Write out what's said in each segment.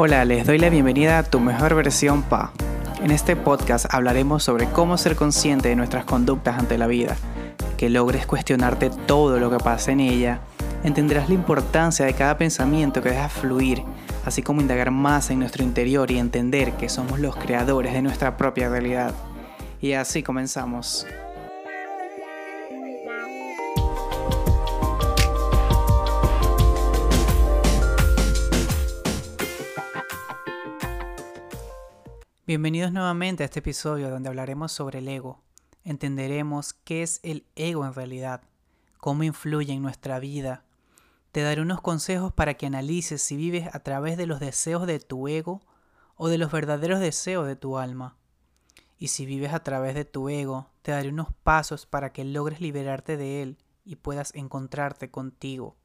Hola, les doy la bienvenida a Tu Mejor Versión Pa. En este podcast hablaremos sobre cómo ser consciente de nuestras conductas ante la vida, que logres cuestionarte todo lo que pasa en ella, entenderás la importancia de cada pensamiento que dejas fluir, así como indagar más en nuestro interior y entender que somos los creadores de nuestra propia realidad. Y así comenzamos. Bienvenidos nuevamente a este episodio donde hablaremos sobre el ego. Entenderemos qué es el ego en realidad, cómo influye en nuestra vida. Te daré unos consejos para que analices si vives a través de los deseos de tu ego o de los verdaderos deseos de tu alma. Y si vives a través de tu ego, te daré unos pasos para que logres liberarte de él y puedas encontrarte contigo.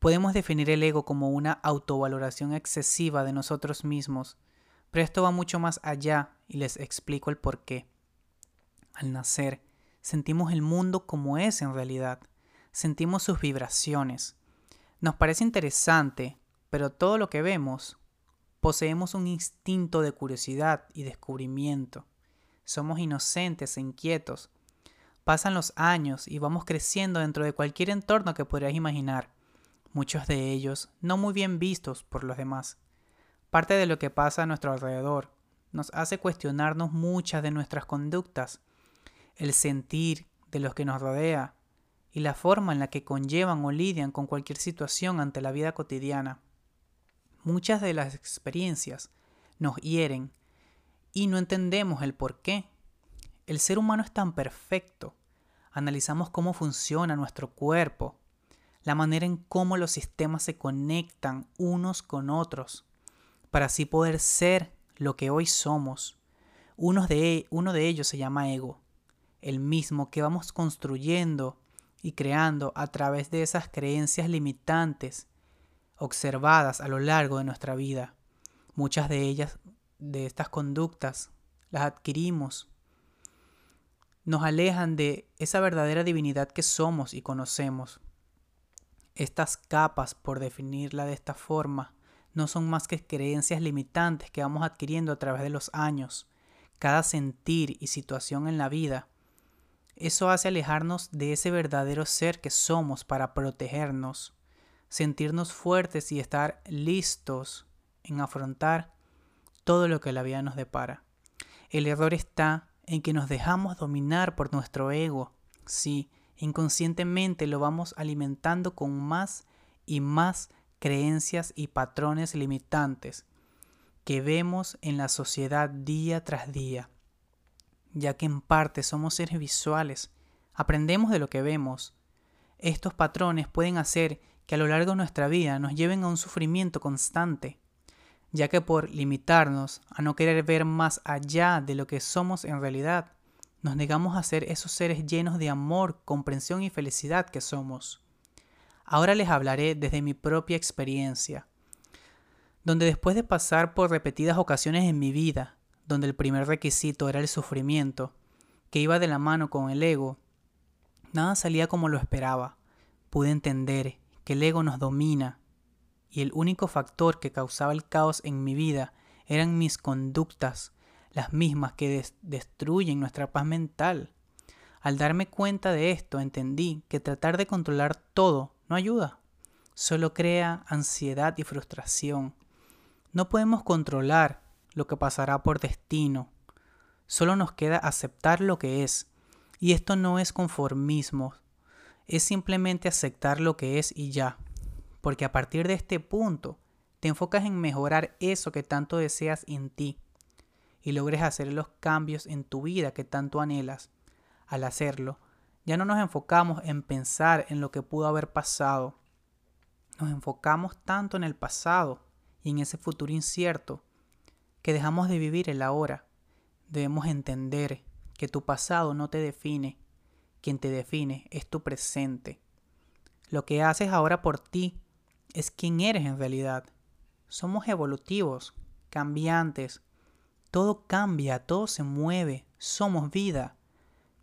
Podemos definir el ego como una autovaloración excesiva de nosotros mismos, pero esto va mucho más allá y les explico el por qué. Al nacer, sentimos el mundo como es en realidad, sentimos sus vibraciones. Nos parece interesante, pero todo lo que vemos, poseemos un instinto de curiosidad y descubrimiento. Somos inocentes e inquietos. Pasan los años y vamos creciendo dentro de cualquier entorno que podrías imaginar, muchos de ellos no muy bien vistos por los demás. Parte de lo que pasa a nuestro alrededor nos hace cuestionarnos muchas de nuestras conductas, el sentir de los que nos rodea y la forma en la que conllevan o lidian con cualquier situación ante la vida cotidiana. Muchas de las experiencias nos hieren y no entendemos el por qué. El ser humano es tan perfecto. Analizamos cómo funciona nuestro cuerpo, la manera en cómo los sistemas se conectan unos con otros para así poder ser lo que hoy somos. Uno de, uno de ellos se llama ego, el mismo que vamos construyendo y creando a través de esas creencias limitantes observadas a lo largo de nuestra vida. Muchas de ellas, de estas conductas, las adquirimos. Nos alejan de esa verdadera divinidad que somos y conocemos. Estas capas, por definirla de esta forma, no son más que creencias limitantes que vamos adquiriendo a través de los años, cada sentir y situación en la vida. Eso hace alejarnos de ese verdadero ser que somos para protegernos, sentirnos fuertes y estar listos en afrontar todo lo que la vida nos depara. El error está en que nos dejamos dominar por nuestro ego. Sí, inconscientemente lo vamos alimentando con más y más creencias y patrones limitantes que vemos en la sociedad día tras día, ya que en parte somos seres visuales, aprendemos de lo que vemos. Estos patrones pueden hacer que a lo largo de nuestra vida nos lleven a un sufrimiento constante, ya que por limitarnos a no querer ver más allá de lo que somos en realidad, nos negamos a ser esos seres llenos de amor, comprensión y felicidad que somos. Ahora les hablaré desde mi propia experiencia, donde después de pasar por repetidas ocasiones en mi vida, donde el primer requisito era el sufrimiento, que iba de la mano con el ego, nada salía como lo esperaba. Pude entender que el ego nos domina y el único factor que causaba el caos en mi vida eran mis conductas, las mismas que destruyen nuestra paz mental. Al darme cuenta de esto, entendí que tratar de controlar todo no ayuda, solo crea ansiedad y frustración. No podemos controlar lo que pasará por destino, solo nos queda aceptar lo que es. Y esto no es conformismo, es simplemente aceptar lo que es y ya. Porque a partir de este punto, te enfocas en mejorar eso que tanto deseas en ti y logres hacer los cambios en tu vida que tanto anhelas. Al hacerlo, ya no nos enfocamos en pensar en lo que pudo haber pasado. Nos enfocamos tanto en el pasado y en ese futuro incierto que dejamos de vivir el ahora. Debemos entender que tu pasado no te define. Quien te define es tu presente. Lo que haces ahora por ti es quien eres en realidad. Somos evolutivos, cambiantes. Todo cambia, todo se mueve. Somos vida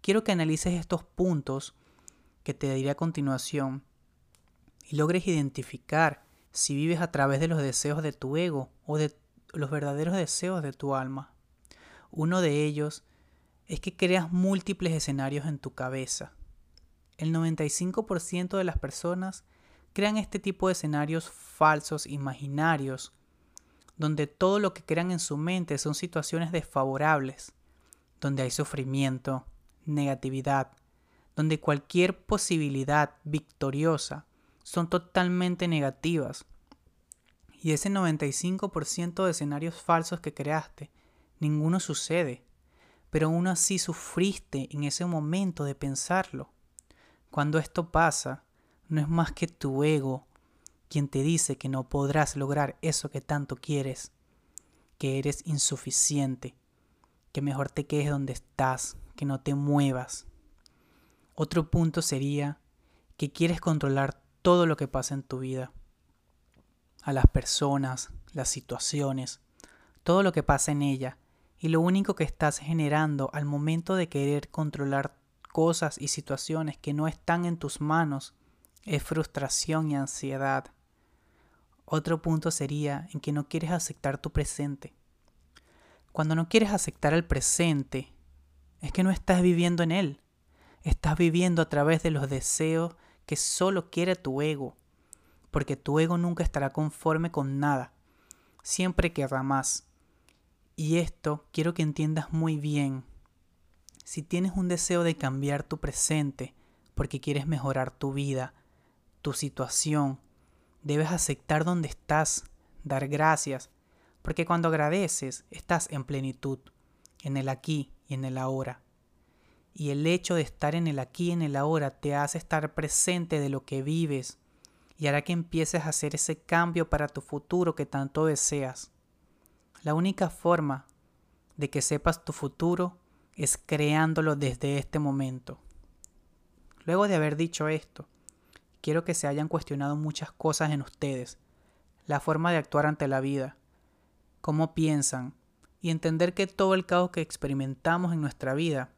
quiero que analices estos puntos que te diré a continuación y logres identificar si vives a través de los deseos de tu ego o de los verdaderos deseos de tu alma. Uno de ellos es que creas múltiples escenarios en tu cabeza. El 95% de las personas crean este tipo de escenarios falsos, imaginarios, donde todo lo que crean en su mente son situaciones desfavorables, donde hay sufrimiento, negatividad, donde cualquier posibilidad victoriosa son totalmente negativas. Y ese 95% de escenarios falsos que creaste, ninguno sucede, pero aún así sufriste en ese momento de pensarlo. Cuando esto pasa, no es más que tu ego quien te dice que no podrás lograr eso que tanto quieres, que eres insuficiente, que mejor te quedes donde estás, que no te muevas. Otro punto sería que quieres controlar todo lo que pasa en tu vida, a las personas, las situaciones, todo lo que pasa en ella, y lo único que estás generando al momento de querer controlar cosas y situaciones que no están en tus manos es frustración y ansiedad. Otro punto sería en que no quieres aceptar tu presente. Cuando no quieres aceptar el presente, es que no estás viviendo en él. Estás viviendo a través de los deseos que solo quiere tu ego, porque tu ego nunca estará conforme con nada. Siempre querrá más. Y esto quiero que entiendas muy bien. Si tienes un deseo de cambiar tu presente, porque quieres mejorar tu vida, tu situación, debes aceptar donde estás, dar gracias, porque cuando agradeces estás en plenitud, en el aquí y en el ahora. Y el hecho de estar en el aquí y en el ahora te hace estar presente de lo que vives y hará que empieces a hacer ese cambio para tu futuro que tanto deseas. La única forma de que sepas tu futuro es creándolo desde este momento. Luego de haber dicho esto, quiero que se hayan cuestionado muchas cosas en ustedes, la forma de actuar ante la vida, cómo piensan, y entender que todo el caos que experimentamos en nuestra vida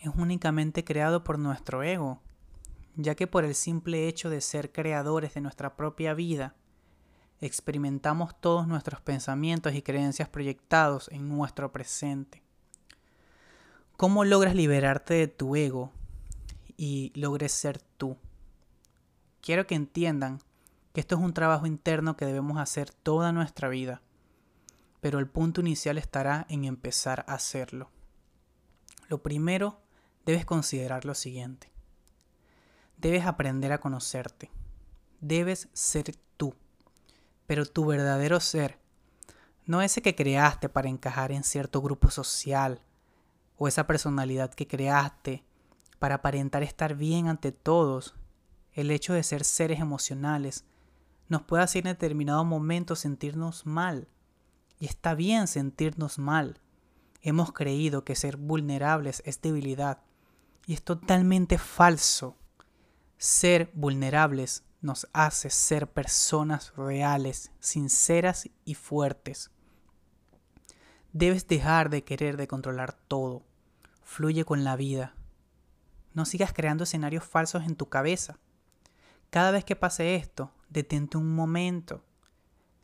es únicamente creado por nuestro ego, ya que por el simple hecho de ser creadores de nuestra propia vida, experimentamos todos nuestros pensamientos y creencias proyectados en nuestro presente. ¿Cómo logras liberarte de tu ego y logres ser tú? Quiero que entiendan que esto es un trabajo interno que debemos hacer toda nuestra vida, pero el punto inicial estará en empezar a hacerlo. Lo primero, debes considerar lo siguiente. Debes aprender a conocerte. Debes ser tú, pero tu verdadero ser, no ese que creaste para encajar en cierto grupo social, o esa personalidad que creaste para aparentar estar bien ante todos el hecho de ser seres emocionales nos puede hacer en determinado momento sentirnos mal. Y está bien sentirnos mal. Hemos creído que ser vulnerables es debilidad. Y es totalmente falso. Ser vulnerables nos hace ser personas reales, sinceras y fuertes. Debes dejar de querer de controlar todo. Fluye con la vida. No sigas creando escenarios falsos en tu cabeza. Cada vez que pase esto, detente un momento,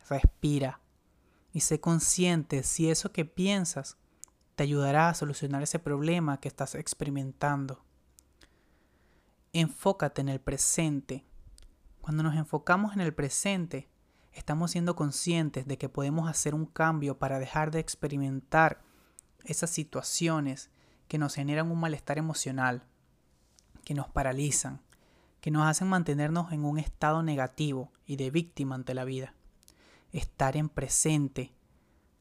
respira y sé consciente si eso que piensas te ayudará a solucionar ese problema que estás experimentando. Enfócate en el presente. Cuando nos enfocamos en el presente, estamos siendo conscientes de que podemos hacer un cambio para dejar de experimentar esas situaciones que nos generan un malestar emocional, que nos paralizan, que nos hacen mantenernos en un estado negativo y de víctima ante la vida. Estar en presente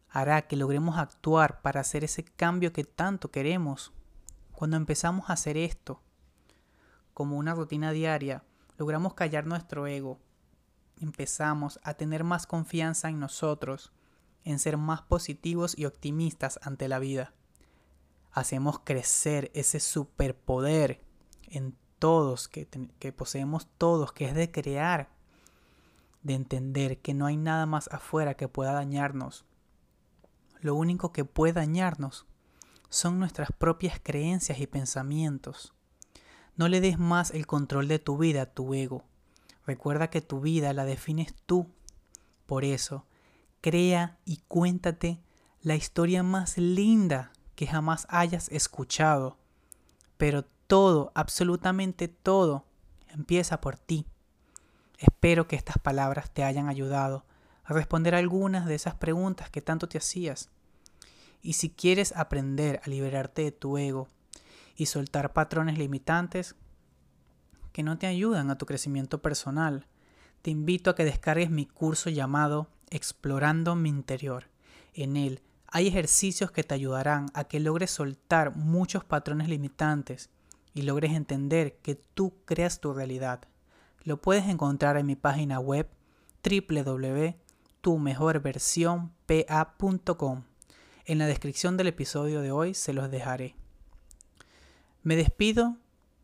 hará que logremos actuar para hacer ese cambio que tanto queremos. Cuando empezamos a hacer esto, como una rutina diaria, logramos callar nuestro ego. Empezamos a tener más confianza en nosotros, en ser más positivos y optimistas ante la vida. Hacemos crecer ese superpoder en todos, que, que poseemos todos, que es de crear, de entender que no hay nada más afuera que pueda dañarnos. Lo único que puede dañarnos son nuestras propias creencias y pensamientos. No le des más el control de tu vida a tu ego. Recuerda que tu vida la defines tú. Por eso, crea y cuéntate la historia más linda que jamás hayas escuchado. Pero todo, absolutamente todo, empieza por ti. Espero que estas palabras te hayan ayudado a responder algunas de esas preguntas que tanto te hacías. Y si quieres aprender a liberarte de tu ego y soltar patrones limitantes que no te ayudan a tu crecimiento personal, te invito a que descargues mi curso llamado Explorando mi interior. En él hay ejercicios que te ayudarán a que logres soltar muchos patrones limitantes y logres entender que tú creas tu realidad. Lo puedes encontrar en mi página web www.tumejorversionpa.com. En la descripción del episodio de hoy se los dejaré. Me despido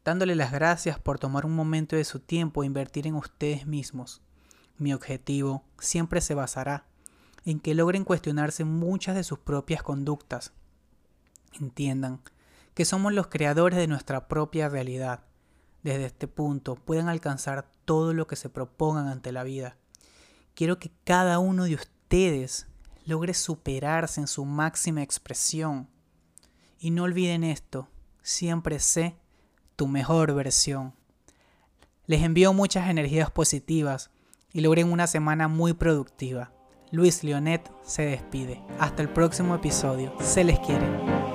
dándole las gracias por tomar un momento de su tiempo e invertir en ustedes mismos. Mi objetivo siempre se basará en que logren cuestionarse muchas de sus propias conductas. Entiendan que somos los creadores de nuestra propia realidad. Desde este punto pueden alcanzar todo lo que se propongan ante la vida. Quiero que cada uno de ustedes logre superarse en su máxima expresión. Y no olviden esto, siempre sé tu mejor versión. Les envío muchas energías positivas y logren una semana muy productiva. Luis Leonet se despide. Hasta el próximo episodio. Se les quiere.